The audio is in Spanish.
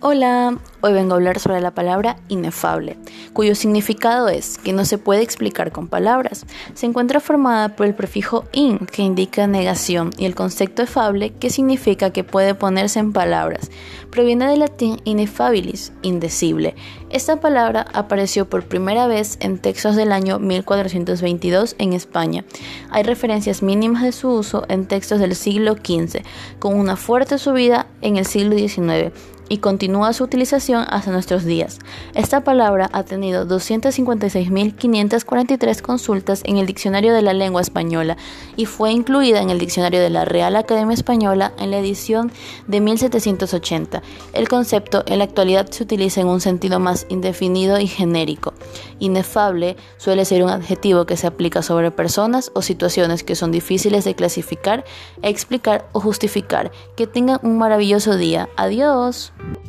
Hola, hoy vengo a hablar sobre la palabra inefable, cuyo significado es que no se puede explicar con palabras. Se encuentra formada por el prefijo in, que indica negación, y el concepto efable, que significa que puede ponerse en palabras. Proviene del latín inefabilis, indecible. Esta palabra apareció por primera vez en textos del año 1422 en España. Hay referencias mínimas de su uso en textos del siglo XV, con una fuerte subida en el siglo XIX y continúa su utilización hasta nuestros días. Esta palabra ha tenido 256.543 consultas en el Diccionario de la Lengua Española y fue incluida en el Diccionario de la Real Academia Española en la edición de 1780. El concepto en la actualidad se utiliza en un sentido más indefinido y genérico. Inefable suele ser un adjetivo que se aplica sobre personas o situaciones que son difíciles de clasificar, explicar o justificar. Que tengan un maravilloso día. Adiós. Bye.